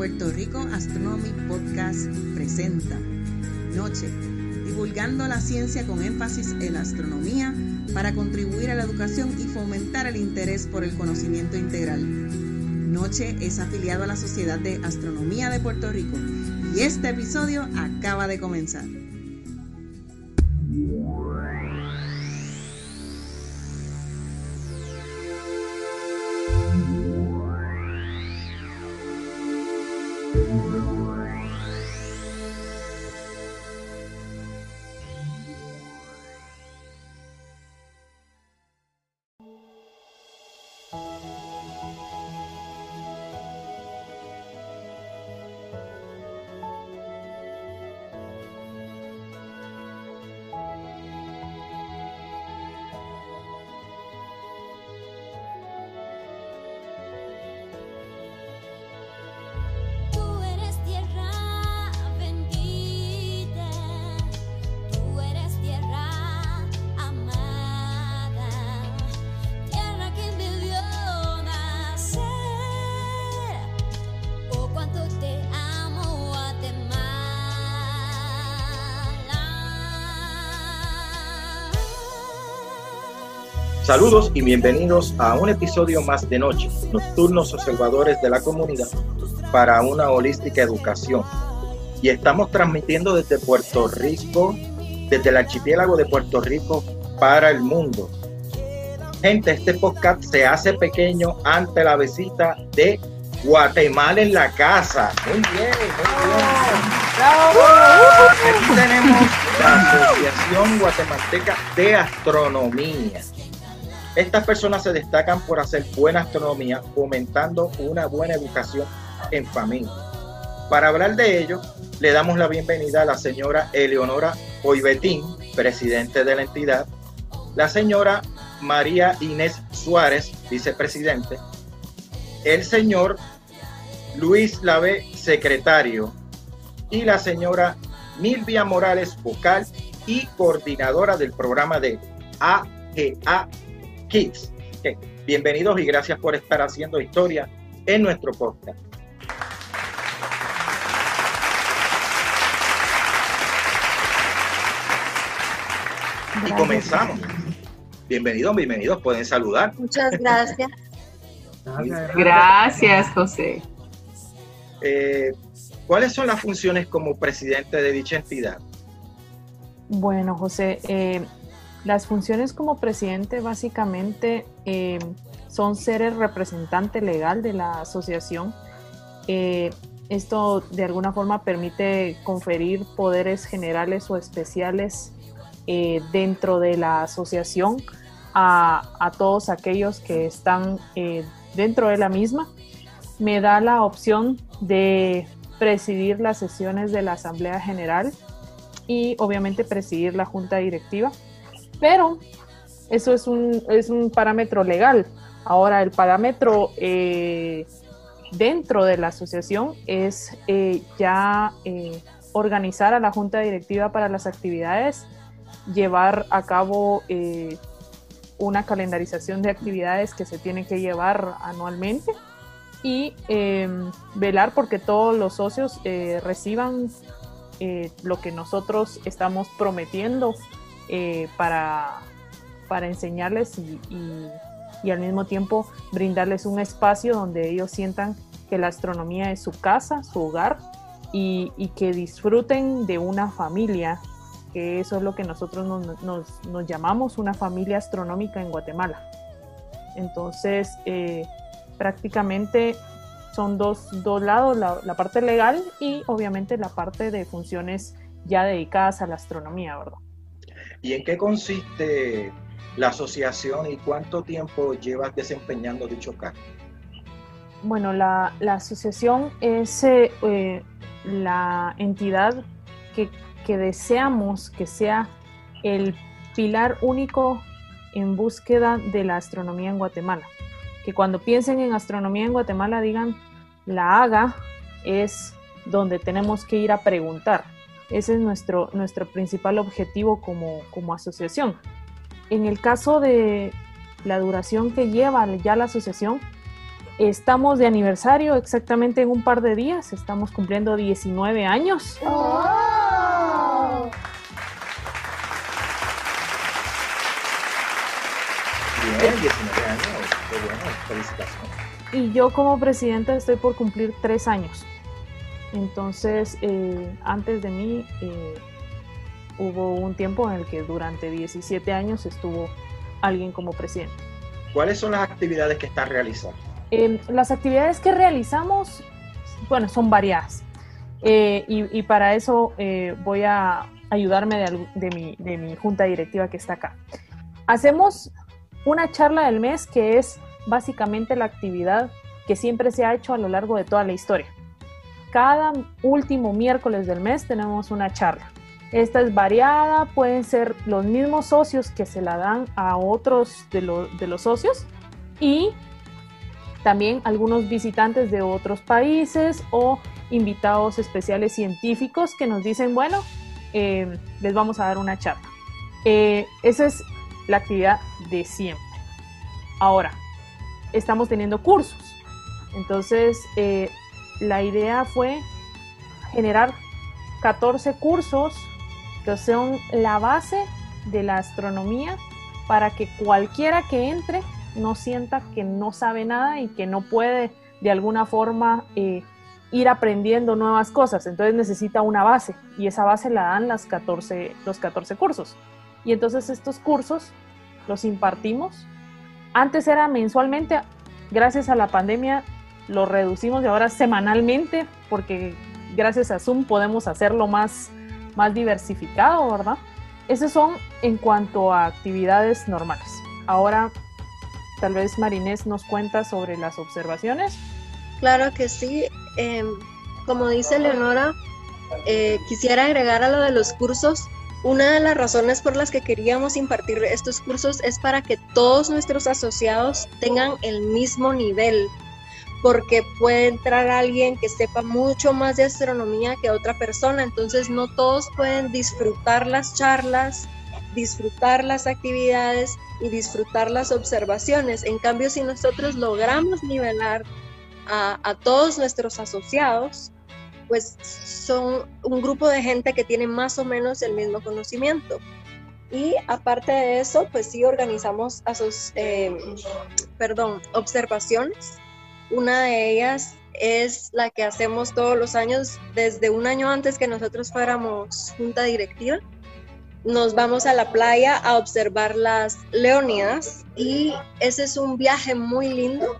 Puerto Rico Astronomy Podcast presenta Noche, divulgando la ciencia con énfasis en la astronomía para contribuir a la educación y fomentar el interés por el conocimiento integral. Noche es afiliado a la Sociedad de Astronomía de Puerto Rico y este episodio acaba de comenzar. Saludos y bienvenidos a un episodio más de Noche, Nocturnos Observadores de la Comunidad para una holística educación. Y estamos transmitiendo desde Puerto Rico, desde el archipiélago de Puerto Rico para el mundo. Gente, este podcast se hace pequeño ante la visita de Guatemala en la casa. Muy bien, muy bien. Aquí tenemos la Asociación Guatemalteca de Astronomía. Estas personas se destacan por hacer buena astronomía, fomentando una buena educación en familia. Para hablar de ello, le damos la bienvenida a la señora Eleonora Oibetín, presidente de la entidad, la señora María Inés Suárez, vicepresidente, el señor Luis Lave, secretario, y la señora Milvia Morales, vocal y coordinadora del programa de AGA Kids. Bienvenidos y gracias por estar haciendo historia en nuestro podcast. Y comenzamos. Bienvenidos, bienvenidos, pueden saludar. Muchas gracias. Gracias, José. Eh, ¿Cuáles son las funciones como presidente de dicha entidad? Bueno, José, eh, las funciones como presidente básicamente eh, son ser el representante legal de la asociación. Eh, esto de alguna forma permite conferir poderes generales o especiales eh, dentro de la asociación a, todos aquellos que están dentro de la misma. Me da la opción de presidir las sesiones de la Asamblea General y obviamente presidir la Junta Directiva, pero eso es un, es un parámetro legal. Ahora, el parámetro eh, dentro de la asociación es eh, ya eh, organizar a la Junta Directiva para las actividades, llevar a cabo una calendarización de actividades que se tienen que llevar anualmente y eh, velar porque todos los socios reciban lo que nosotros estamos prometiendo eh, para, para enseñarles y, y- al mismo tiempo brindarles un espacio donde ellos sientan que la astronomía es su casa, su hogar y, y que disfruten de una familia, que eso es lo que nosotros nos, nos- nos llamamos una familia astronómica en Guatemala. Entonces, eh, prácticamente son dos, dos lados, la, la parte legal y obviamente la parte de funciones ya dedicadas a la astronomía, ¿verdad? ¿Y en qué consiste la asociación y cuánto tiempo llevas desempeñando dicho cargo? Bueno, la, la asociación es eh, eh, la entidad que, que deseamos que sea el pilar único en búsqueda de la astronomía en Guatemala. Que cuando piensen en astronomía en Guatemala digan, la haga es donde tenemos que ir a preguntar. Ese es nuestro, nuestro principal objetivo como, como asociación. En el caso de la duración que lleva ya la asociación, estamos de aniversario exactamente en un par de días. Estamos cumpliendo 19 años. ¡Oh! Bien, 19 años. Qué bueno, felicitaciones. Y yo como presidenta estoy por cumplir tres años. Entonces, eh, antes de mí eh, hubo un tiempo en el que durante 17 años estuvo alguien como presidente. ¿Cuáles son las actividades que estás realizando? Eh, las actividades que realizamos, bueno, son variadas. Eh, y, y para eso eh, voy a ayudarme de, de mi, de mi junta directiva que está acá. Hacemos una charla del mes que es básicamente la actividad que siempre se ha hecho a lo largo de toda la historia. Cada último miércoles del mes tenemos una charla. Esta es variada, pueden ser los mismos socios que se la dan a otros de, lo- de los socios y también algunos visitantes de otros países o invitados especiales científicos que nos dicen, bueno, eh, les vamos a dar una charla. Eh, esa es la actividad de siempre. Ahora, estamos teniendo cursos. Entonces, eh, la idea fue generar 14 cursos que son la base de la astronomía para que cualquiera que entre no sienta que no sabe nada y que no puede de alguna forma eh, ir aprendiendo nuevas cosas. Entonces necesita una base y esa base la dan las 14, los 14 cursos. Y entonces estos cursos los impartimos. Antes era mensualmente, gracias a la pandemia lo reducimos y ahora semanalmente porque gracias a Zoom podemos hacerlo más, más diversificado, ¿verdad? Esos son en cuanto a actividades normales. Ahora, tal vez Marinés nos cuenta sobre las observaciones. Claro que sí. Em, como dice Leonora, eh, quisiera agregar a lo de los cursos. Una de las razones por las que queríamos impartir estos cursos es para que todos nuestros asociados tengan el mismo nivel, porque puede entrar alguien que sepa mucho más de astronomía que otra persona, entonces no todos pueden disfrutar las charlas, disfrutar las actividades y disfrutar las observaciones. En cambio, si nosotros logramos nivelar a, a todos nuestros asociados, pues son un grupo de gente que tiene más o menos el mismo conocimiento. Y aparte de eso, pues sí organizamos aso- eh, perdón, observaciones. Una de ellas es la que hacemos todos los años, desde un año antes que nosotros fuéramos junta directiva. Nos vamos a la playa a observar las leónidas y ese es un viaje muy lindo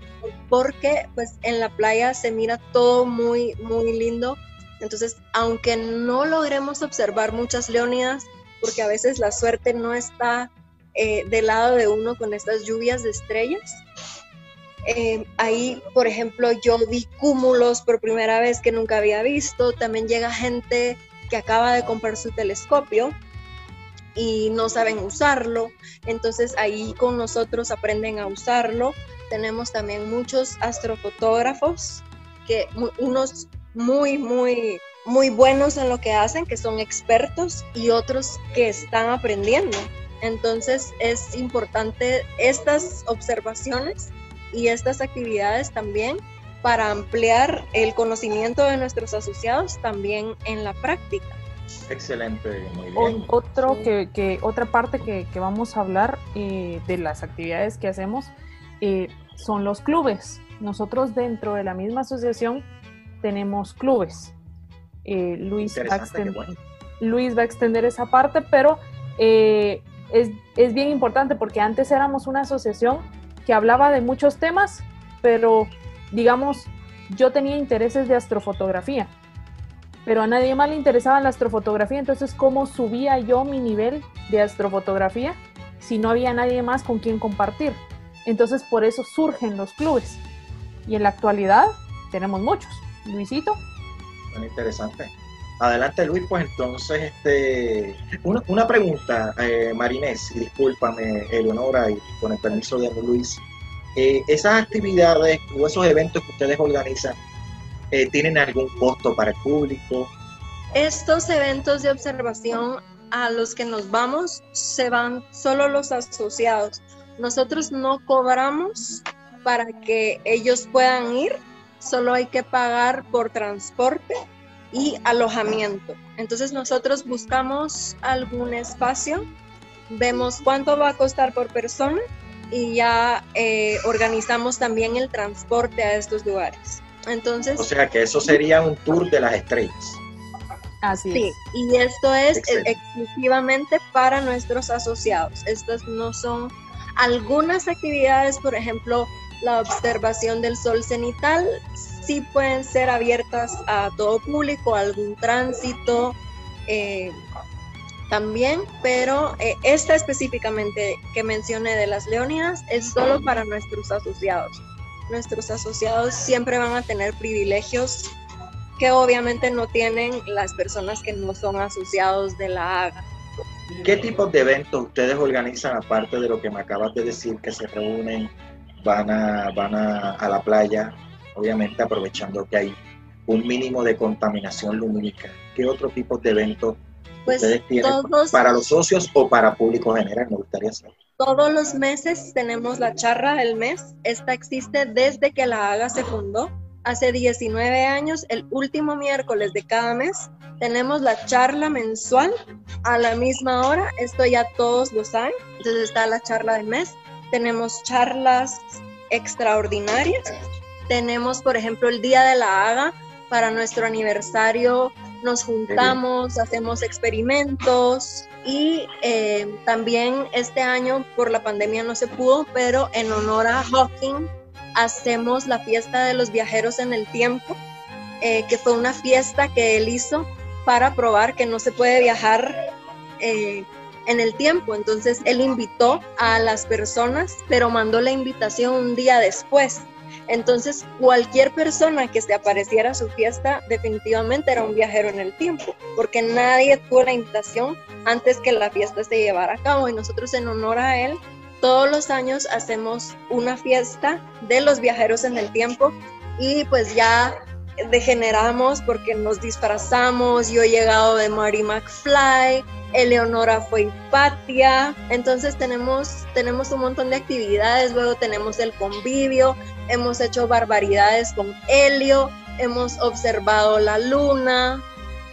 porque pues en la playa se mira todo muy, muy lindo. Entonces, aunque no logremos observar muchas leónidas, porque a veces la suerte no está eh, del lado de uno con estas lluvias de estrellas, eh, ahí, por ejemplo, yo vi cúmulos por primera vez que nunca había visto. También llega gente que acaba de comprar su telescopio y no saben usarlo. Entonces ahí con nosotros aprenden a usarlo. Tenemos también muchos astrofotógrafos, que unos muy, muy, muy buenos en lo que hacen, que son expertos, y otros que están aprendiendo. Entonces es importante estas observaciones y estas actividades también para ampliar el conocimiento de nuestros asociados también en la práctica. Excelente, muy bien. otro Sí. que, que- otra parte que, que vamos a hablar eh, de las actividades que hacemos eh, son los clubes. Nosotros dentro de la misma asociación tenemos clubes. Eh, Luis, va extender, bueno. Luis va a extender esa parte, pero eh, es, es bien importante porque antes éramos una asociación hablaba de muchos temas, pero digamos, yo tenía intereses de astrofotografía, pero a nadie más le interesaba la astrofotografía, entonces ¿cómo subía yo mi nivel de astrofotografía si no había nadie más con quien compartir? Entonces por eso surgen los clubes. Y en la actualidad tenemos muchos. Luisito. Bueno, interesante. Adelante, Luis, pues entonces, este, una, pregunta, eh, Marinés, discúlpame, Eleonora, y con el permiso de Luis. Eh, ¿Esas actividades o esos eventos que ustedes organizan eh, tienen algún costo para el público? Estos eventos de observación a los que nos vamos se van solo los asociados. Nosotros no cobramos para que ellos puedan ir, solo hay que pagar por transporte y alojamiento. Entonces nosotros buscamos algún espacio, vemos cuánto va a costar por persona y ya eh, organizamos también el transporte a estos lugares. Entonces, O sea que eso sería un tour de las estrellas. Así sí, es. y esto es Excelente. exclusivamente para nuestros asociados. Estas no son algunas actividades, por ejemplo, la observación del sol cenital, sí pueden ser abiertas a todo público, algún tránsito eh, también, pero eh, esta específicamente que mencioné de las leonidas es solo para nuestros asociados. Nuestros asociados siempre van a tener privilegios que obviamente no tienen las personas que no son asociados de la AGA. ¿Qué tipos de eventos ustedes organizan aparte de lo que me acabas de decir, que se reúnen, van a, van a, a la playa, obviamente aprovechando que hay un mínimo de contaminación lumínica? ¿Qué otro tipo de eventos Pues ustedes tienen todos, para los socios o para público general? Me gustaría saber. todos los meses tenemos la charla del mes. Esta existe desde que la AGA se fundó. Hace 19 años, el último miércoles de cada mes, tenemos la charla mensual a la misma hora. Esto ya todos lo saben. Entonces está la charla del mes. Tenemos charlas extraordinarias. Tenemos, por ejemplo, el Día de la Haga. Para nuestro aniversario nos juntamos, hacemos experimentos y eh, también este año por la pandemia no se pudo, pero en honor a Hawking hacemos la fiesta de los viajeros en el tiempo, eh, que fue una fiesta que él hizo para probar que no se puede viajar eh, en el tiempo. Entonces él invitó a las personas, pero mandó la invitación un día después. Entonces cualquier persona que se apareciera a su fiesta definitivamente era un viajero en el tiempo, porque nadie tuvo la invitación antes que la fiesta se llevara a cabo y nosotros en honor a él todos los años hacemos una fiesta de los viajeros en el tiempo y pues ya degeneramos porque nos disfrazamos, yo he llegado de Marty McFly, Eleonora fue Hipatia, entonces tenemos, tenemos un montón de actividades, luego tenemos el convivio, hemos hecho barbaridades con Helio, hemos observado la luna,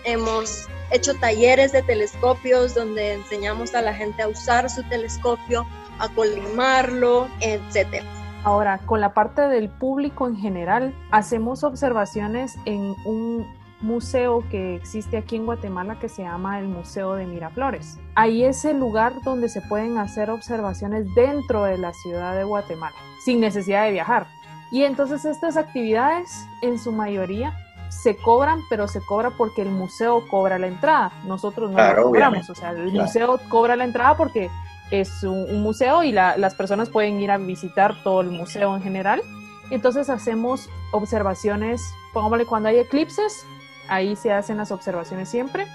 hemos hecho talleres de telescopios donde enseñamos a la gente a usar su telescopio, a colimarlo, etcétera. Ahora, con la parte del público en general, hacemos observaciones en un museo que existe aquí en Guatemala que se llama el Museo de Miraflores. Ahí es el lugar donde se pueden hacer observaciones dentro de la ciudad de Guatemala, sin necesidad de viajar. Y entonces estas actividades, en su mayoría, se cobran, pero se cobra porque el museo cobra la entrada. Nosotros no Claro, la cobramos. obviamente. O sea, el Claro. museo cobra la entrada porque es un, museo y la- las personas pueden ir a visitar todo el museo en general. Entonces hacemos observaciones, pongámosle cuando hay eclipses, ahí se hacen las observaciones siempre.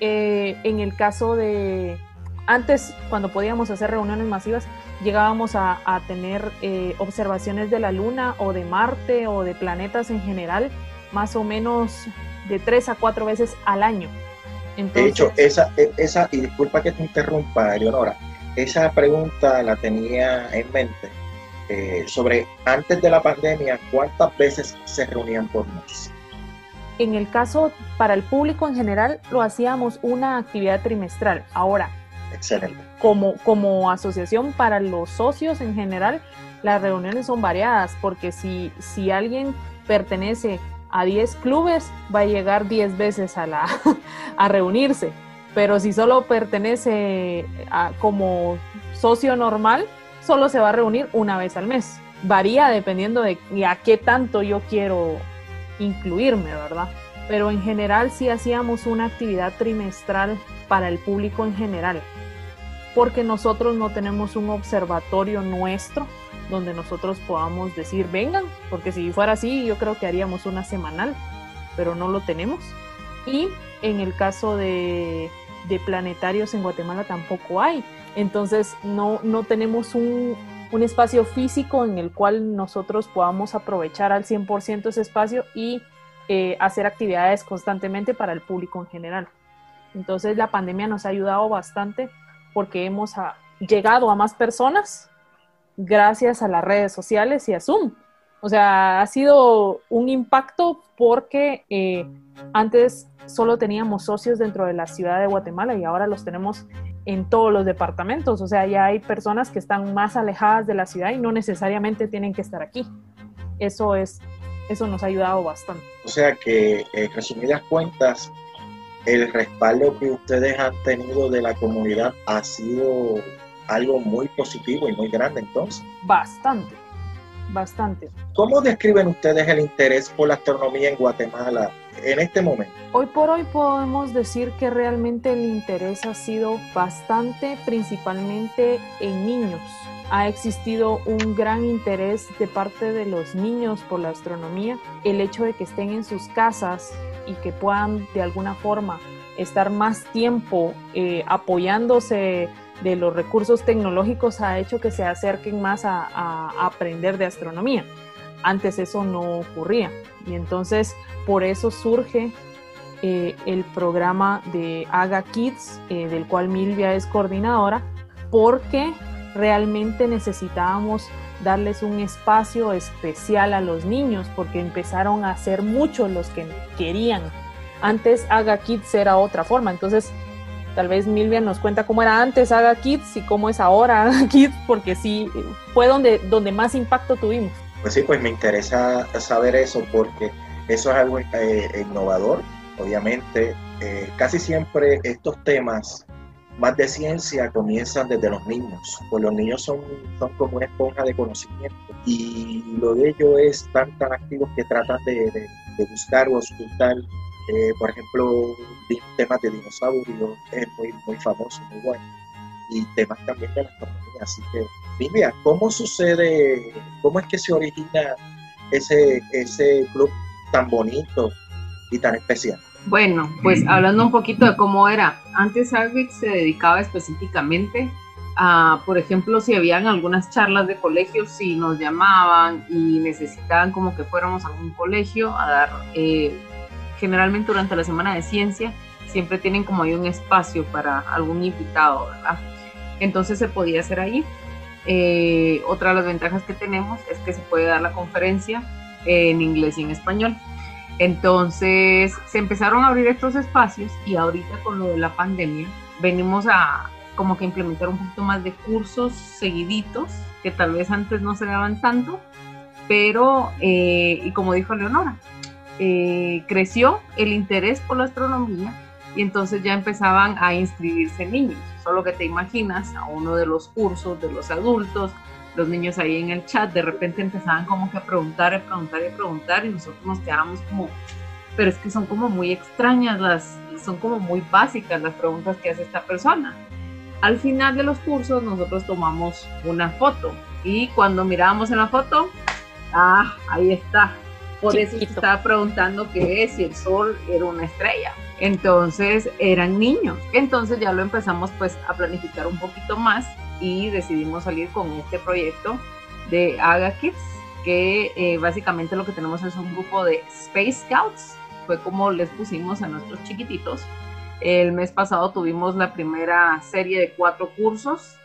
Eh, en el caso de antes, cuando podíamos hacer reuniones masivas, llegábamos a, a tener eh, observaciones de la Luna o de Marte o de planetas en general, más o menos de tres a cuatro veces al año. De hecho, esa, e- esa, y disculpa que te interrumpa, Eleonora, esa pregunta la tenía en mente eh, sobre antes de la pandemia, ¿cuántas veces se reunían por mes? En el caso para el público en general, lo hacíamos una actividad trimestral. Ahora, Excelente. como, como asociación para los socios en general, las reuniones son variadas, porque si, si alguien pertenece a 10 clubes, va a llegar 10 veces a, la, a reunirse. Pero si solo pertenece a, como socio normal, solo se va a reunir una vez al mes. Varía dependiendo de a qué tanto yo quiero incluirme, ¿verdad? Pero en general sí hacíamos una actividad trimestral para el público en general, porque nosotros no tenemos un observatorio nuestro donde nosotros podamos decir vengan, porque si fuera así yo creo que haríamos una semanal, pero no lo tenemos. Y en el caso de, planetarios en Guatemala tampoco hay, entonces no, no tenemos un, espacio físico en el cual nosotros podamos aprovechar al 100% ese espacio y eh, hacer actividades constantemente para el público en general. Entonces la pandemia nos ha ayudado bastante porque hemos a- llegado a más personas gracias a las redes sociales y a Zoom. O sea, ha sido un impacto porque eh, antes solo teníamos socios dentro de la ciudad de Guatemala y ahora los tenemos en todos los departamentos. O sea, ya hay personas que están más alejadas de la ciudad y no necesariamente tienen que estar aquí. Eso es, eso nos ha ayudado bastante. O sea que, en resumidas cuentas, el respaldo que ustedes han tenido de la comunidad ha sido algo muy positivo y muy grande entonces. Bastante, bastante. ¿Cómo describen ustedes el interés por la astronomía en Guatemala en este momento? Hoy por hoy podemos decir que realmente el interés ha sido bastante, principalmente en niños. Ha existido un gran interés de parte de los niños por la astronomía. El hecho de que estén en sus casas y que puedan de alguna forma estar más tiempo eh, apoyándose de los recursos tecnológicos ha hecho que se acerquen más a, aprender de astronomía. Antes eso no ocurría y entonces por eso surge eh, el programa de Aga Kids, eh, del cual Milvia es coordinadora, porque realmente necesitábamos darles un espacio especial a los niños, porque empezaron a ser muchos los que querían. Antes Aga Kids era otra forma, entonces tal vez Milvia nos cuenta cómo era antes Aga Kids y cómo es ahora Aga Kids, porque sí, fue donde, donde más impacto tuvimos. Pues sí, pues me interesa saber eso porque eso es algo eh, innovador. Obviamente, eh, casi siempre estos temas más de ciencia comienzan desde los niños, pues los niños son, son como una esponja de conocimiento y lo de ellos es tan, tan activos que tratan de, de, de buscar o ocultar, eh, por ejemplo, temas de dinosaurios, es muy, muy famoso, muy bueno, y temas también de la astronomía, así que Vivian, ¿cómo sucede, cómo es que se origina ese, ese club tan bonito y tan especial? Bueno, pues hablando un poquito de cómo era, antes Agric se dedicaba específicamente a, por ejemplo, si habían algunas charlas de colegios, si nos llamaban y necesitaban como que fuéramos a algún colegio a dar, eh, generalmente durante la semana de ciencia, siempre tienen como ahí un espacio para algún invitado, ¿verdad? Entonces se podía hacer ahí. Eh, otra de las ventajas que tenemos es que se puede dar la conferencia en inglés y en español. Entonces se empezaron a abrir estos espacios y ahorita con lo de la pandemia venimos a como que implementar un poquito más de cursos seguiditos que tal vez antes no se daban tanto, pero eh, y como dijo Leonora, eh, creció el interés por la astronomía y entonces ya empezaban a inscribirse niños. Solo que te imaginas a uno de los cursos de los adultos, los niños ahí en el chat, de repente empezaban como que a preguntar, a preguntar y a preguntar y nosotros nos quedábamos como, pero es que son como muy extrañas las, son como muy básicas las preguntas que hace esta persona. Al final de los cursos nosotros tomamos una foto y cuando mirábamos en la foto, ah, ahí está. Por eso se estaba preguntando qué es si el sol era una estrella. Entonces eran niños. Entonces ya lo empezamos pues a planificar un poquito más y decidimos salir con este proyecto de Aga Kids, que eh, básicamente lo que tenemos es un grupo de Space Scouts, fue como les pusimos a nuestros chiquititos. El mes pasado tuvimos la primera serie de cuatro cursos,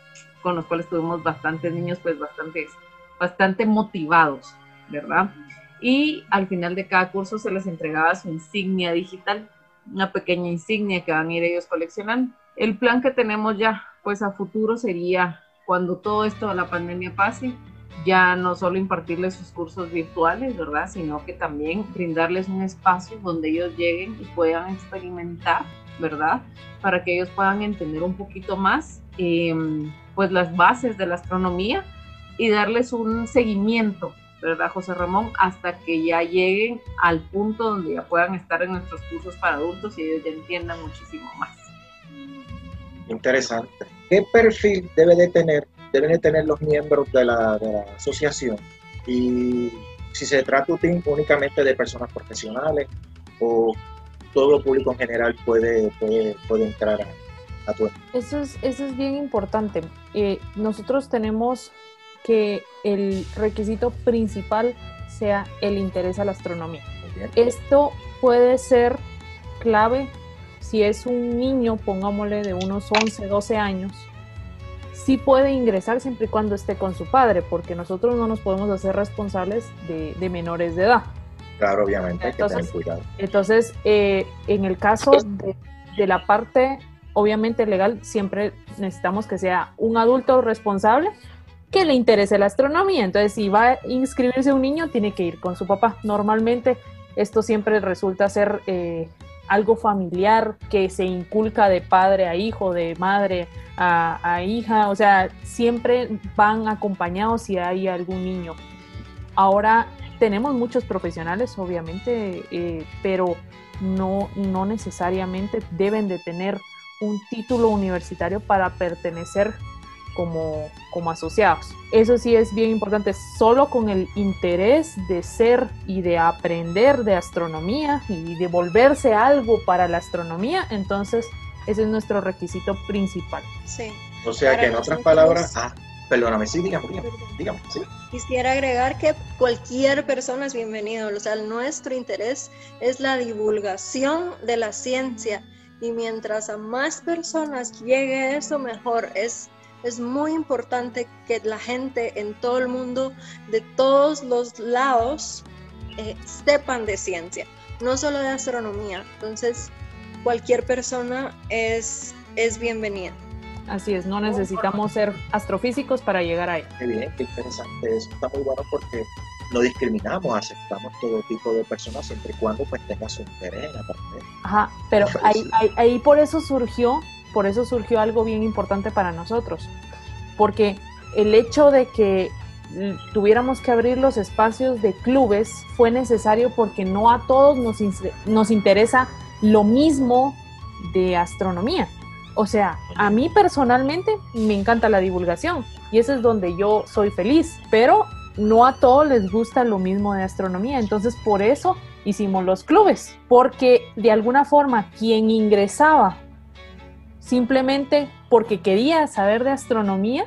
con los cuales tuvimos bastantes niños, pues bastante, bastante motivados, ¿verdad? Y al final de cada curso se les entregaba su insignia digital, una pequeña insignia que van a ir ellos coleccionando. El plan que tenemos ya pues a futuro sería cuando todo esto de la pandemia pase, ya no solo impartirles sus cursos virtuales, ¿verdad? Sino que también brindarles un espacio donde ellos lleguen y puedan experimentar, ¿verdad? Para que ellos puedan entender un poquito más, eh, pues las bases de la astronomía y darles un seguimiento, ¿verdad, José Ramón? Hasta que ya lleguen al punto donde ya puedan estar en nuestros cursos para adultos y ellos ya entiendan muchísimo más. Interesante. ¿Qué perfil debe de tener, deben de tener los miembros de la, de la asociación? Y si se trata únicamente de personas profesionales o todo público en general puede, puede, puede entrar a, a tu eso es, eso es bien importante. Eh, nosotros tenemos que el requisito principal sea el interés a la astronomía. Esto puede ser clave si es un niño, pongámosle de unos 11, 12 años, sí puede ingresar siempre y cuando esté con su padre, porque nosotros no nos podemos hacer responsables de, de menores de edad. Claro, obviamente, hay que tener Entonces, cuidado. Entonces, eh, en el caso de, de la parte, obviamente legal, siempre necesitamos que sea un adulto responsable que le interese la astronomía. Entonces, si va a inscribirse un niño, tiene que ir con su papá. Normalmente, esto siempre resulta ser eh, algo familiar que se inculca de padre a hijo, de madre a, hija. O sea, siempre van acompañados si hay algún niño. Ahora tenemos muchos profesionales, obviamente, eh, pero no, no necesariamente deben de tener un título universitario para pertenecer como, como asociados. Eso sí es bien importante, solo con el interés de ser y de aprender de astronomía y de volverse algo para la astronomía, entonces ese es nuestro requisito principal. Sí. O sea Para que en otras palabras, ah, perdóname, sí, dígame, dígame, dígame, sí. Quisiera agregar que cualquier persona es bienvenido. O sea, nuestro interés es la divulgación de la ciencia. Y mientras a más personas llegue eso, mejor. Es, es muy importante que la gente en todo el mundo, de todos los lados, eh, sepan de ciencia, no solo de astronomía. Entonces, cualquier persona es, es bienvenida. Así es, no necesitamos ser astrofísicos para llegar ahí. Qué bien, qué interesante. Eso está muy bueno porque no discriminamos, aceptamos todo tipo de personas siempre y cuando pues tenga su interés en aprender. Ajá, pero ahí, ahí, ahí por eso surgió, por eso surgió algo bien importante para nosotros, porque el hecho de que tuviéramos que abrir los espacios de clubes fue necesario porque no a todos nos, nos interesa lo mismo de astronomía. O sea, a mí personalmente me encanta la divulgación y eso es donde yo soy feliz, pero no a todos les gusta lo mismo de astronomía. Entonces, por eso hicimos los clubes, porque de alguna forma quien ingresaba simplemente porque quería saber de astronomía,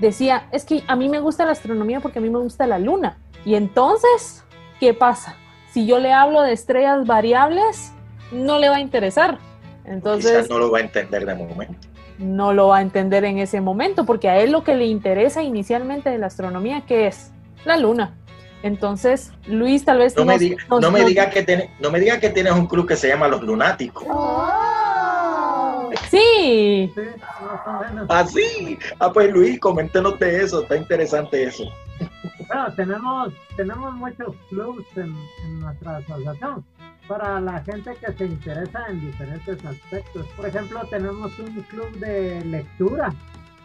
decía, es que a mí me gusta la astronomía porque a mí me gusta la luna. Y entonces, ¿qué pasa? Si yo le hablo de estrellas variables, no le va a interesar. Entonces, Quizás no lo va a entender de momento. no lo va a entender en ese momento, porque a él lo que le interesa inicialmente de la astronomía, ¿qué es? La luna. Entonces, Luis tal vez No me nos- diga, nos- no me diga que tiene, no me diga que tienes un club que se llama Los Lunáticos. Sí, Sí, más o menos. Ah, sí. Ah, pues Luis, coméntenos de eso, está interesante eso. Bueno, tenemos, tenemos muchos clubs en, en nuestra asociación para la gente que se interesa en diferentes aspectos. Por ejemplo, tenemos un club de lectura.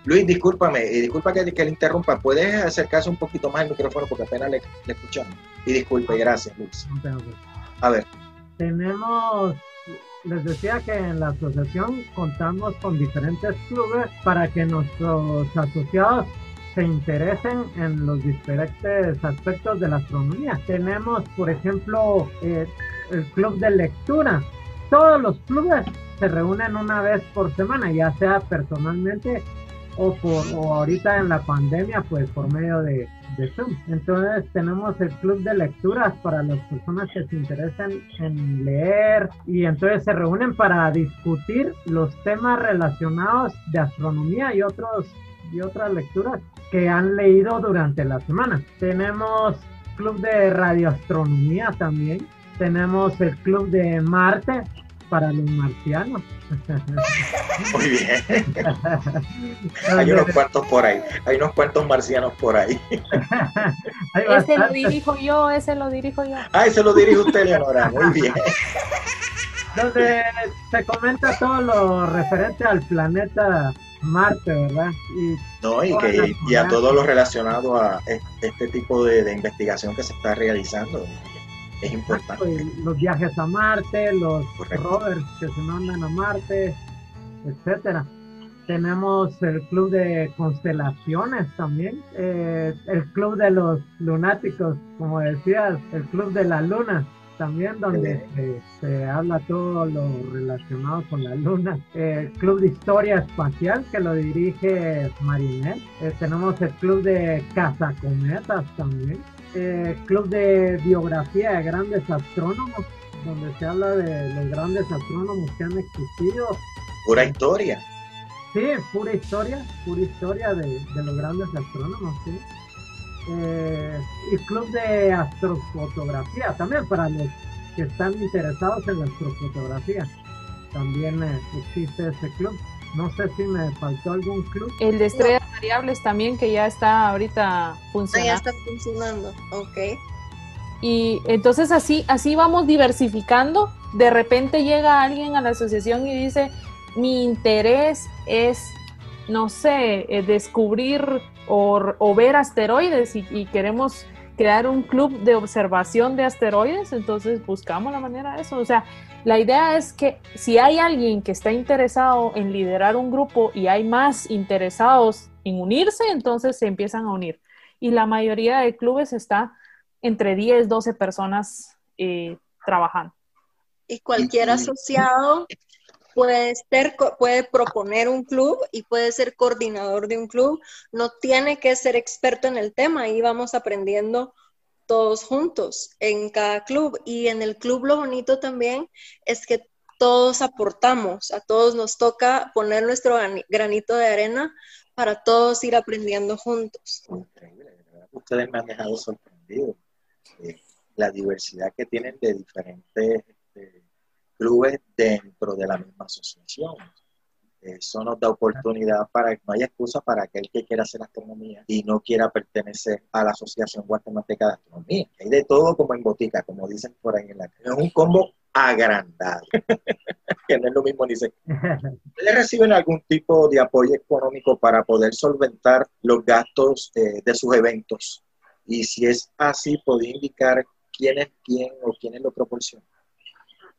Luis, discúlpame, y disculpa que, que le interrumpa, ¿puedes acercarse un poquito más al micrófono porque apenas le, le escuchamos? Y disculpe, gracias, Luis. No tengo que- A ver, Tenemos, les decía que en la asociación contamos con diferentes clubes para que nuestros asociados se interesen en los diferentes aspectos de la astronomía. Tenemos, por ejemplo, eh, el club de lectura. Todos los clubes se reúnen una vez por semana, ya sea personalmente o, por, o ahorita en la pandemia, pues por medio de, de Zoom. Entonces tenemos el club de lecturas para las personas que se interesan en leer y entonces se reúnen para discutir los temas relacionados de astronomía y otros y otras lecturas que han leído durante la semana. Tenemos club de radioastronomía también. Tenemos el club de Marte para los marcianos. muy bien. Hay unos cuantos por ahí, hay unos cuantos marcianos por ahí. Ese lo dirijo yo, ese lo dirijo yo. Ah, se lo dirige usted, Leonora, muy bien. donde se comenta todo lo referente al planeta Marte, ¿verdad? Y No, y, que, y a todo lo relacionado a es- este tipo de, de investigación que se está realizando. Es importante. y los viajes a Marte, los Correcto. rovers que se mandan a Marte, etcétera. Tenemos el club de constelaciones también, eh, el club de los lunáticos, como decías, el club de la luna también, donde se, se habla todo lo relacionado con la luna. El club de historia espacial que lo dirige Marinette. Eh, tenemos el club de cazacometas también. Eh, club de biografía de grandes astrónomos, donde se habla de los grandes astrónomos que han existido Pura historia. Sí, pura historia, pura historia de, de los grandes astrónomos, sí. Eh, y club de astrofotografía también para los que están interesados en la astrofotografía. También eh, existe ese club. No sé si me faltó algún club. El de estrellas variables también, que ya está ahorita Ah, ya funcionando. está funcionando. Ok. Y entonces así, así vamos diversificando. De repente llega alguien a la asociación y dice, mi interés es, no sé, eh, descubrir o, o ver asteroides y, y queremos crear un club de observación de asteroides, entonces buscamos la manera de eso. O sea, la idea es que si hay alguien que está interesado en liderar un grupo y hay más interesados en unirse, entonces se empiezan a unir. Y la mayoría de clubes está entre 10, 12 personas eh, trabajando. Y cualquier asociado puede, ser, puede proponer un club y puede ser coordinador de un club. No tiene que ser experto en el tema. Ahí vamos aprendiendo todos juntos en cada club. Y en el club lo bonito también es que todos aportamos, a todos nos toca poner nuestro grani- granito de arena para todos ir aprendiendo juntos. Increíble, ustedes me han dejado sorprendido. Eh, la diversidad que tienen de diferentes este, clubes dentro de la misma asociación. Eso nos da oportunidad para que no haya excusa para aquel que quiera hacer astronomía y no quiera pertenecer a la Asociación Guatemalteca de Astronomía. Hay de todo como en botica, como dicen por ahí en la calle. Es un combo agrandado, que no es lo mismo ni ¿Ustedes reciben algún tipo de apoyo económico para poder solventar los gastos eh, de sus eventos? Y si es así, ¿podría indicar quién es quién o quiénes lo proporcionan?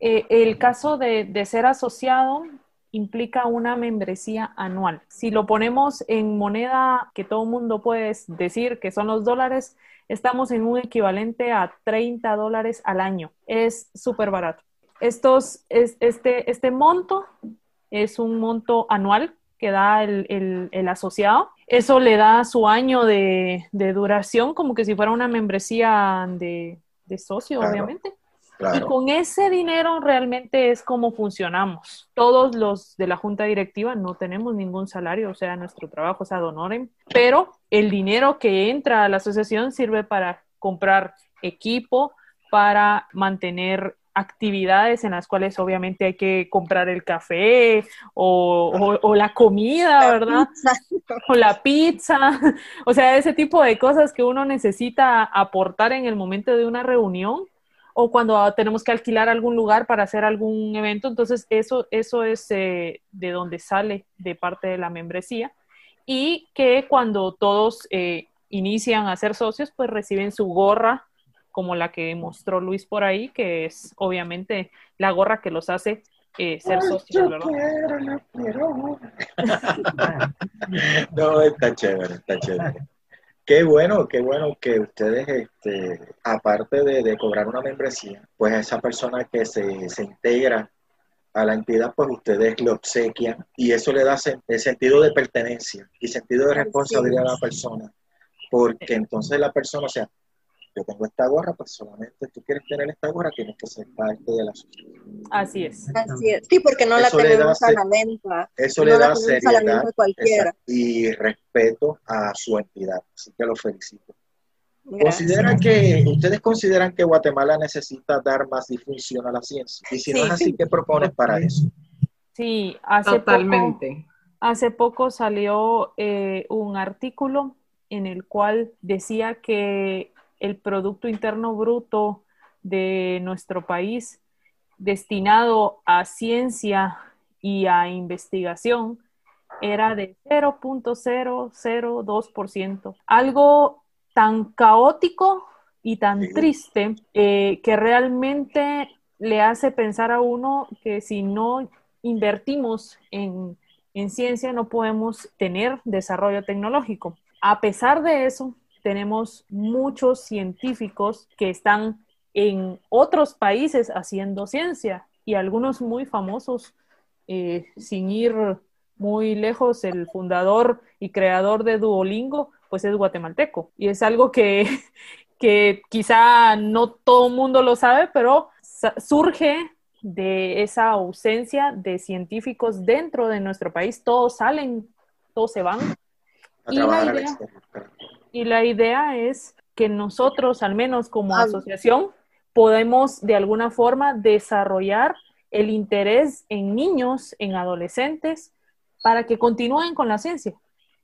Eh, el caso de, de ser asociado implica una membresía anual. Si lo ponemos en moneda que todo el mundo puede decir que son los dólares, estamos en un equivalente a 30 dólares al año. Es súper barato. Estos, es, este, este monto es un monto anual que da el, el- el asociado. Eso le da su año de, de duración, como que si fuera una membresía de, de socio, Claro. obviamente. Y con ese dinero realmente es como funcionamos. Todos los de la junta directiva no tenemos ningún salario, o sea, nuestro trabajo es ad honorem, pero el dinero que entra a la asociación sirve para comprar equipo, para mantener actividades en las cuales obviamente hay que comprar el café o, o- o la comida, ¿verdad? o la pizza, o sea, ese tipo de cosas que uno necesita aportar en el momento de una reunión o cuando tenemos que alquilar algún lugar para hacer algún evento. Entonces, eso, eso es eh, de donde sale de parte de la membresía. Y que cuando todos eh, inician a ser socios, pues reciben su gorra, como la que mostró Luis por ahí, que es obviamente la gorra que los hace eh, ser socios, ¿verdad? No, está chévere, está chévere. Qué bueno, qué bueno que ustedes, este, aparte de, de cobrar una membresía, pues a esa persona que se, se integra a la entidad, pues ustedes le obsequian y eso le da el sentido de pertenencia y sentido de responsabilidad a la persona, porque entonces la persona, o sea, yo tengo esta gorra, pues solamente tú quieres tener esta gorra, tienes que ser parte de la asociación. Así es. Así es. Sí, porque no Eso la da tenemos a la venta. Eso No le la da tenemos a la seriedad y respeto a su entidad, así que lo felicito. Gracias. ¿Consideran que, ¿Ustedes consideran que Guatemala necesita dar más difusión a la ciencia? Y si no Sí. es así, ¿qué propones para eso? Sí, hace poco, Totalmente. Hace poco salió eh, un artículo en el cual decía que el Producto Interno Bruto de nuestro país destinado a ciencia y a investigación era de 0.002%. Algo tan caótico y tan Sí. triste eh, que realmente le hace pensar a uno que si no invertimos en, en ciencia no podemos tener desarrollo tecnológico. A pesar de eso, tenemos muchos científicos que están en otros países haciendo ciencia y algunos muy famosos, eh, sin ir muy lejos, el fundador y creador de Duolingo, pues es guatemalteco. Y es algo que, que quizá no todo el mundo lo sabe, pero surge de esa ausencia de científicos dentro de nuestro país. Todos salen, todos se van. A Y la idea-. Y la idea es que nosotros, al menos como Ah. asociación, podemos de alguna forma desarrollar el interés en niños, en adolescentes, para que continúen con la ciencia,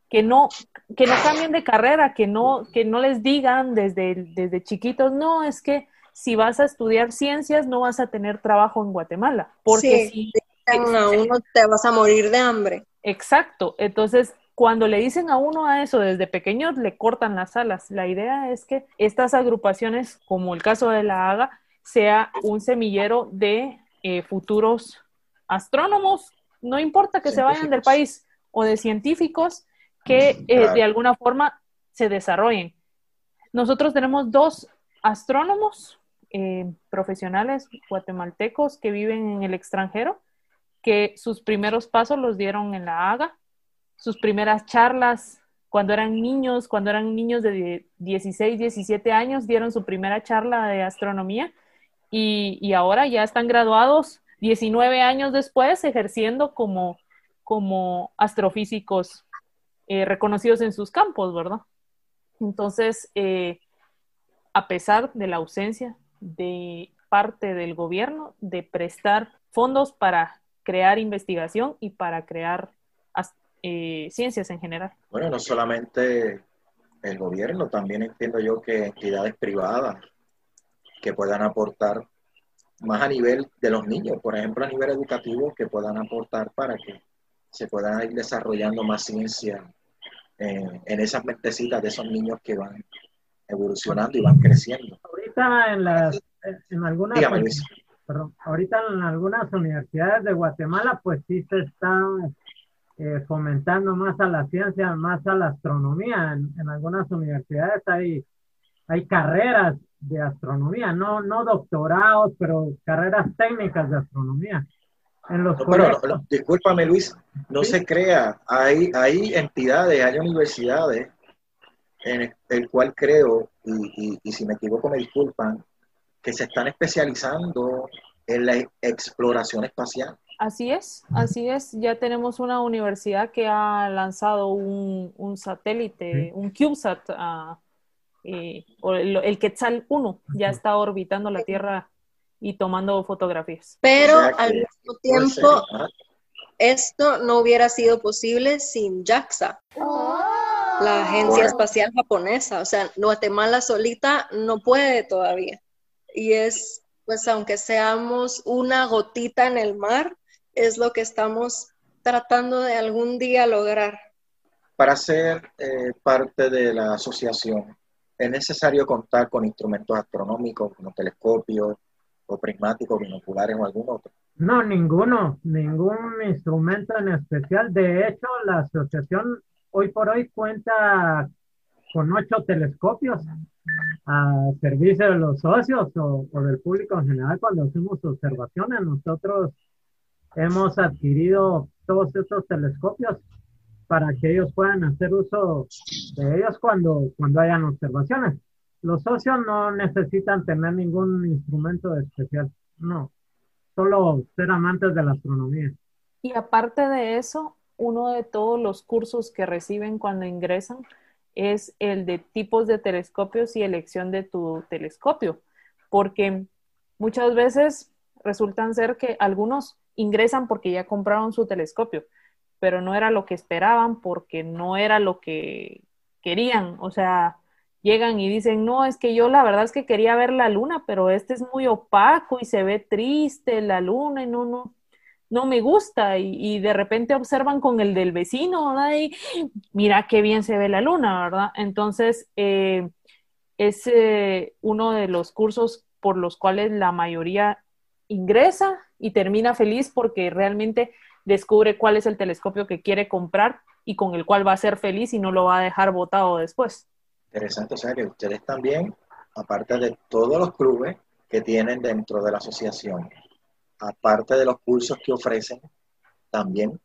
que no, que no cambien de carrera, que no, que no les digan desde, desde chiquitos, no, es que si vas a estudiar ciencias no vas a tener trabajo en Guatemala, porque Sí. si A uno te vas a morir de hambre. Exacto. Entonces, cuando le dicen a uno a eso desde pequeño, le cortan las alas. La idea es que estas agrupaciones, como el caso de la AGA, sea un semillero de eh, futuros astrónomos, no importa que se vayan del país, o de científicos que eh, Claro. de alguna forma se desarrollen. Nosotros tenemos dos astrónomos eh, profesionales guatemaltecos que viven en el extranjero, que sus primeros pasos los dieron en la AGA, sus primeras charlas cuando eran niños, cuando eran niños de 16, 17 años, dieron su primera charla de astronomía y, y ahora ya están graduados 19 años después ejerciendo como, como astrofísicos eh, reconocidos en sus campos, ¿verdad? Entonces, eh, a pesar de la ausencia de parte del gobierno de prestar fondos para crear investigación y para crear eh, ciencias en general. Bueno, no solamente el gobierno, también entiendo yo que entidades privadas que puedan aportar más a nivel de los niños, por ejemplo, a nivel educativo, que puedan aportar para que se puedan ir desarrollando más ciencia en, en esas mentecitas de esos niños que van evolucionando y van creciendo. Ahorita en las, en algunas, Dígame, Luis. perdón, ahorita en algunas universidades de Guatemala, pues sí se está eh, fomentando más a la ciencia, más a la astronomía. En, en algunas universidades hay, hay carreras de astronomía, no, no doctorados, pero carreras técnicas de astronomía. En los No, pero no, discúlpame, Luis, no Sí. se crea. Hay, hay entidades, hay universidades en el cual creo, y, y- y si me equivoco me disculpan, que se están especializando en la exploración espacial. Así es, así es. Ya tenemos una universidad que ha lanzado un, un satélite, un CubeSat, ah, eh, o el, el Quetzal 1, ya está orbitando la Tierra y tomando fotografías. Pero O sea que al mismo tiempo, esto no hubiera sido posible sin JAXA, la Agencia. Espacial Japonesa. O sea, Guatemala solita no puede todavía. Y es, pues, aunque seamos una gotita en el mar, es lo que estamos tratando de algún día lograr. Para ser eh, parte de la asociación, es necesario contar con instrumentos astronómicos como telescopios o prismáticos, binoculares o algún otro. No, ninguno, ningún instrumento en especial. De hecho, la asociación hoy por hoy cuenta con ocho telescopios a servicio de los socios o, o del público en general cuando hacemos observaciones. Nosotros hemos adquirido todos estos telescopios para que ellos puedan hacer uso de ellos cuando, cuando hayan observaciones. Los socios no necesitan tener ningún instrumento especial, no solo ser amantes de la astronomía. Y aparte de eso, uno de todos los cursos que reciben cuando ingresan es el de tipos de telescopios y elección de tu telescopio, porque muchas veces resultan ser que algunos ingresan porque ya compraron su telescopio, pero no era lo que esperaban porque no era lo que querían, o sea, llegan y dicen, no, es que yo la verdad es que quería ver la luna, pero este es muy opaco y se ve triste la luna y no, no, no me gusta. Y, de repente observan con el del vecino, ¿verdad? Y mira qué bien se ve la luna, ¿verdad? Entonces, eh, es uno de los cursos por los cuales la mayoría ingresa y termina feliz porque realmente descubre cuál es el telescopio que quiere comprar y con el cual va a ser feliz y no lo va a dejar botado después. Interesante, o sea que ustedes también, aparte de todos los clubes que tienen dentro de la asociación, aparte de los cursos que ofrecen, también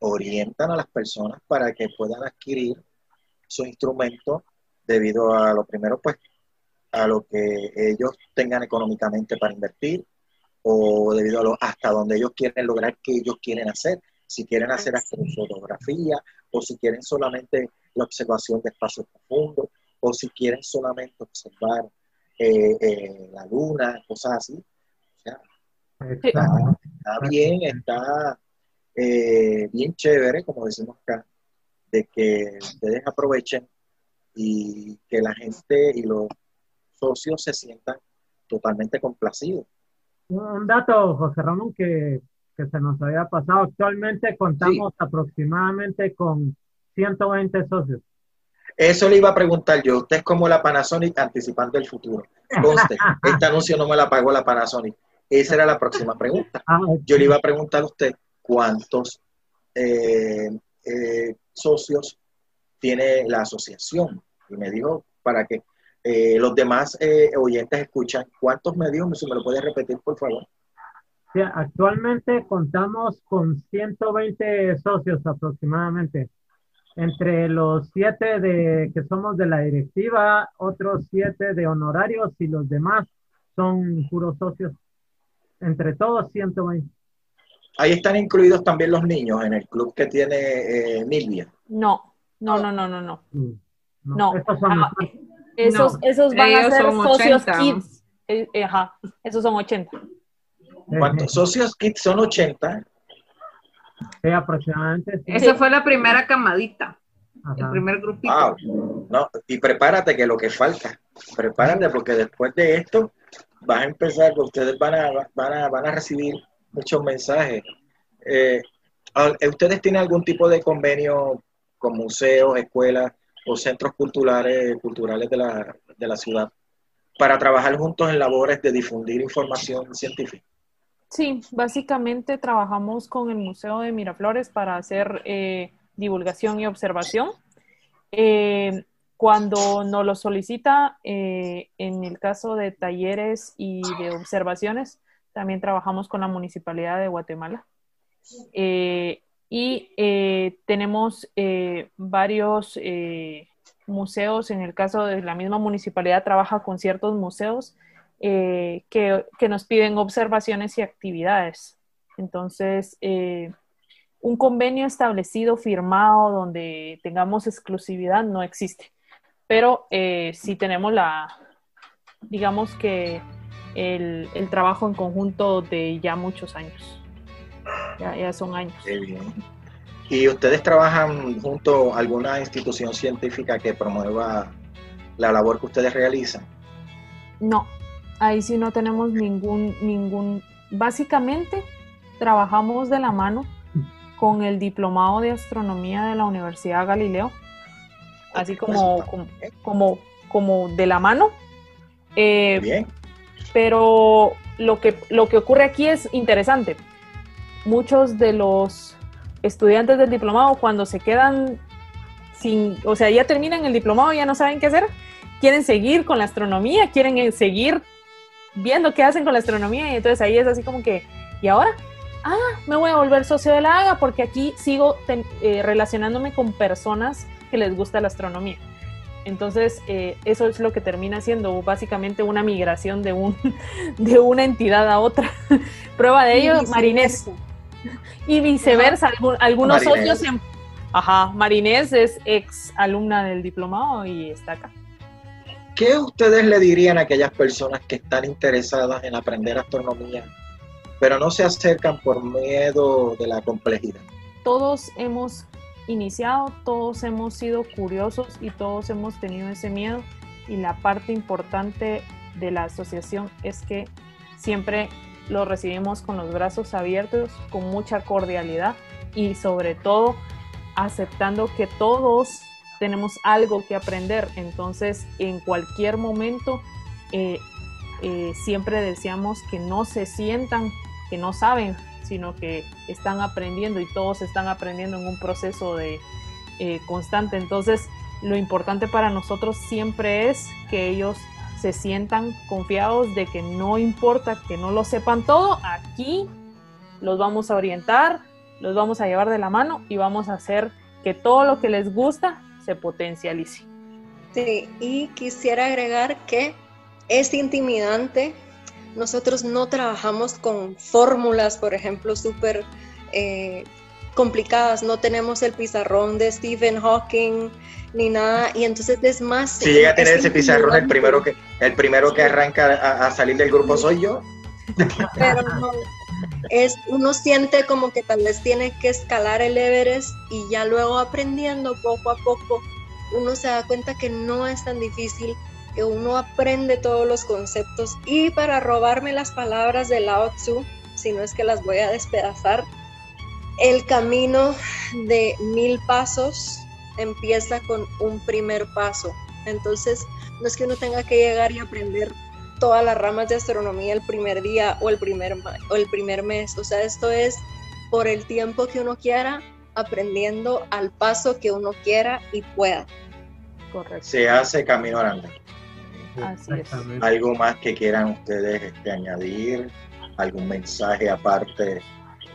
orientan a las personas para que puedan adquirir su instrumento debido a lo primero, pues, a lo que ellos tengan económicamente para invertir o debido a lo, hasta donde ellos quieren lograr que ellos quieren hacer. Si quieren hacer astrofotografía o si quieren solamente la observación de espacios profundos o si quieren solamente observar eh, eh, la luna, cosas así. O sea, está, está bien, está eh, bien chévere, como decimos acá, de que ustedes aprovechen y que la gente y los socios se sientan totalmente complacidos. Un dato, José Ramón, que, que se nos había pasado. Actualmente contamos aproximadamente con 120 socios. Eso le iba a preguntar yo. Usted es como la Panasonic anticipando el futuro. Conste, este anuncio no me la pagó la Panasonic. Esa era la próxima pregunta. Ah, Yo le iba a preguntar a usted cuántos eh, eh, socios tiene la asociación. Y me dijo para que eh, los demás eh, oyentes escuchan. ¿Cuántos medios? Si me lo puede repetir, por favor. sí, actualmente contamos con 120 socios aproximadamente. Entre los siete de, que somos de la directiva, otros siete de honorarios y los demás son puros socios. Entre todos 120. Ahí están incluidos también los niños en el club que tiene eh, Milvia. No, no, no, no, no, no. Mm, No. Estos son Ah, los- Esos, No, esos van a ser socios 80. kids. Eh, eh, ajá, esos son 80. ¿Cuántos socios kids son 80? Sí, aproximadamente. sí. Esa fue la primera camadita, el primer grupito. Wow. No, y prepárate que lo que falta. Prepárate porque después de esto vas a empezar, ustedes van a, van a, van a recibir muchos mensajes. Eh, ¿Ustedes tienen algún tipo de convenio con museos, escuelas o centros culturales, culturales de la, de la ciudad para trabajar juntos en labores de difundir información científica? Sí, básicamente trabajamos con el Museo de Miraflores para hacer eh, divulgación y observación. Eh, cuando nos lo solicita, eh, en el caso de talleres y de observaciones, también trabajamos con la Municipalidad de Guatemala. Y eh, tenemos eh, varios eh, museos, en el caso de la misma municipalidad, trabaja con ciertos museos eh, que, que nos piden observaciones y actividades. Entonces, eh, un convenio establecido, firmado, donde tengamos exclusividad, no existe. Pero sí tenemos la, digamos que el, el trabajo en conjunto de ya muchos años. Ya, ya son años. ¿Y ustedes trabajan junto a alguna institución científica que promueva la labor que ustedes realizan? No, ahí sí no tenemos ningún, ningún, básicamente trabajamos de la mano con el diplomado de astronomía de la Universidad Galileo, así como, como, como, como de la mano. Eh, Bien. pero lo que, lo que ocurre aquí es interesante. Muchos de los estudiantes del diplomado, cuando se quedan sin, o sea, ya terminan el diplomado, ya no saben qué hacer, quieren seguir con la astronomía, quieren eh, seguir viendo qué hacen con la astronomía, y entonces ahí es así como que, ¿y ahora? Ah, me voy a volver socio de la AGA porque aquí sigo ten- eh, relacionándome con personas que les gusta la astronomía. Entonces, eh, eso es lo que termina siendo básicamente una migración de, un, de una entidad a otra. Prueba de ello, Y Marinés. Y viceversa, algu- algunos Marinés. socios. en- Ajá, Marinés es ex alumna del diplomado y está acá. ¿Qué ustedes le dirían a aquellas personas que están interesadas en aprender astronomía, pero no se acercan por miedo de la complejidad? Todos hemos iniciado, todos hemos sido curiosos y todos hemos tenido ese miedo. Y la parte importante de la asociación es que siempre lo recibimos con los brazos abiertos, con mucha cordialidad y sobre todo aceptando que todos tenemos algo que aprender. Entonces, en cualquier momento, eh, eh, siempre deseamos que no se sientan que no saben, sino que están aprendiendo y todos están aprendiendo en un proceso de eh, constante. Entonces, lo importante para nosotros siempre es que ellos se sientan confiados de que no importa que no lo sepan todo, aquí los vamos a orientar, los vamos a llevar de la mano y vamos a hacer que todo lo que les gusta se potencialice. Sí, y quisiera agregar que es intimidante nosotros no trabajamos con fórmulas, por ejemplo, súper eh, complicadas, no tenemos el pizarrón de Stephen Hawking ni nada, y entonces es más... Si llega a tener es ese pizarrón, el primero que, el primero que arranca a, a salir del grupo soy yo. pero no, es, uno siente como que tal vez tiene que escalar el Everest y ya luego aprendiendo poco a poco, uno se da cuenta que no es tan difícil, que uno aprende todos los conceptos y para robarme las palabras de Lao Tzu, si no es que las voy a despedazar, el camino de mil pasos empieza con un primer paso. Entonces, no es que uno tenga que llegar y aprender todas las ramas de astronomía el primer día o el primer, o el primer mes. O sea, esto es por el tiempo que uno quiera, aprendiendo al paso que uno quiera y pueda. Correcto. Se hace camino grande. Así es. Exactamente. ¿Algo más que quieran ustedes este, añadir? ¿Algún mensaje aparte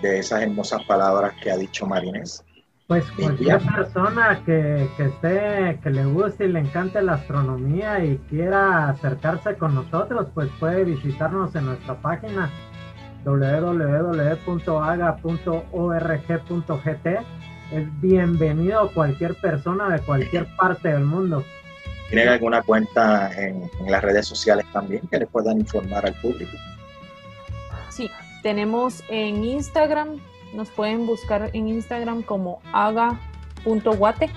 de esas hermosas palabras que ha dicho Marinés? Pues cualquier persona que, que esté, que le guste y le encante la astronomía y quiera acercarse con nosotros, pues puede visitarnos en nuestra página www.aga.org.gt. Es bienvenido cualquier persona de cualquier parte del mundo. ¿Tienen alguna cuenta en, en las redes sociales también que les puedan informar al público? Sí, tenemos en Instagram, nos pueden buscar en Instagram como aga.guate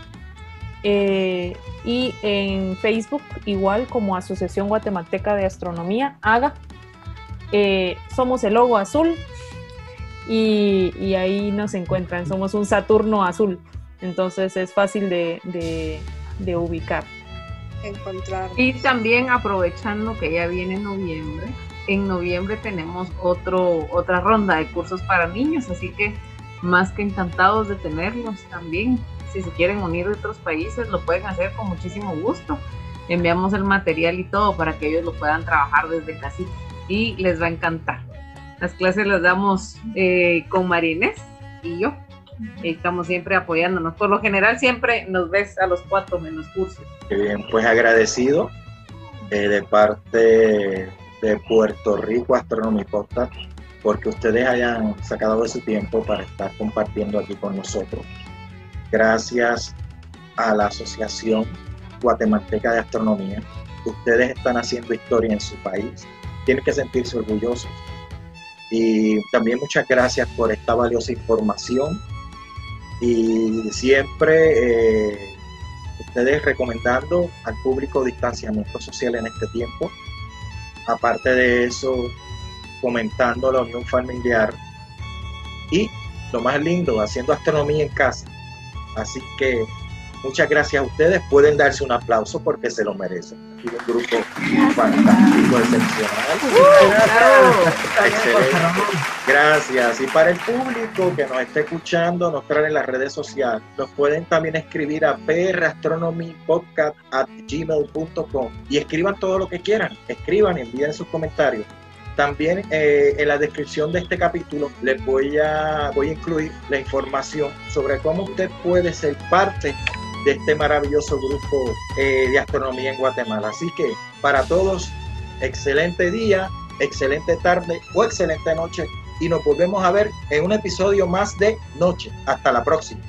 eh, y en Facebook igual como Asociación Guatemalteca de Astronomía, AGA. Eh, somos el logo azul y, y ahí nos encuentran, somos un Saturno azul, entonces es fácil de, de- de ubicar. Encontrar. Y también aprovechando que ya viene noviembre, en noviembre tenemos otro, otra ronda de cursos para niños, así que más que encantados de tenerlos también. Si se quieren unir de otros países, lo pueden hacer con muchísimo gusto. Enviamos el material y todo para que ellos lo puedan trabajar desde casita y les va a encantar. Las clases las damos eh, con Marines y yo. Y estamos siempre apoyándonos. Por lo general siempre nos ves a los cuatro menos cursos. Qué bien, pues agradecido eh, de parte de Puerto Rico Astronomy Podcast porque ustedes hayan sacado de su tiempo para estar compartiendo aquí con nosotros. Gracias a la Asociación Guatemalteca de Astronomía. Ustedes están haciendo historia en su país. Tienen que sentirse orgullosos. Y también muchas gracias por esta valiosa información. Y siempre eh, ustedes recomendando al público distanciamiento social en este tiempo. Aparte de eso, fomentando la unión familiar y lo más lindo, haciendo astronomía en casa. Así que muchas gracias a ustedes. Pueden darse un aplauso porque se lo merecen. Y un grupo fantástico, excepcional. Excelente. Gracias. Y para el público que nos esté escuchando, nos traen en las redes sociales, nos pueden también escribir a prastronomypodcast.gmail.com y escriban todo lo que quieran. Escriban, envíen sus comentarios. También eh, en la descripción de este capítulo les voy a, voy a incluir la información sobre cómo usted puede ser parte de este maravilloso grupo eh, de astronomía en Guatemala. Así que para todos, excelente día, excelente tarde o excelente noche y nos volvemos a ver en un episodio más de Noche. Hasta la próxima.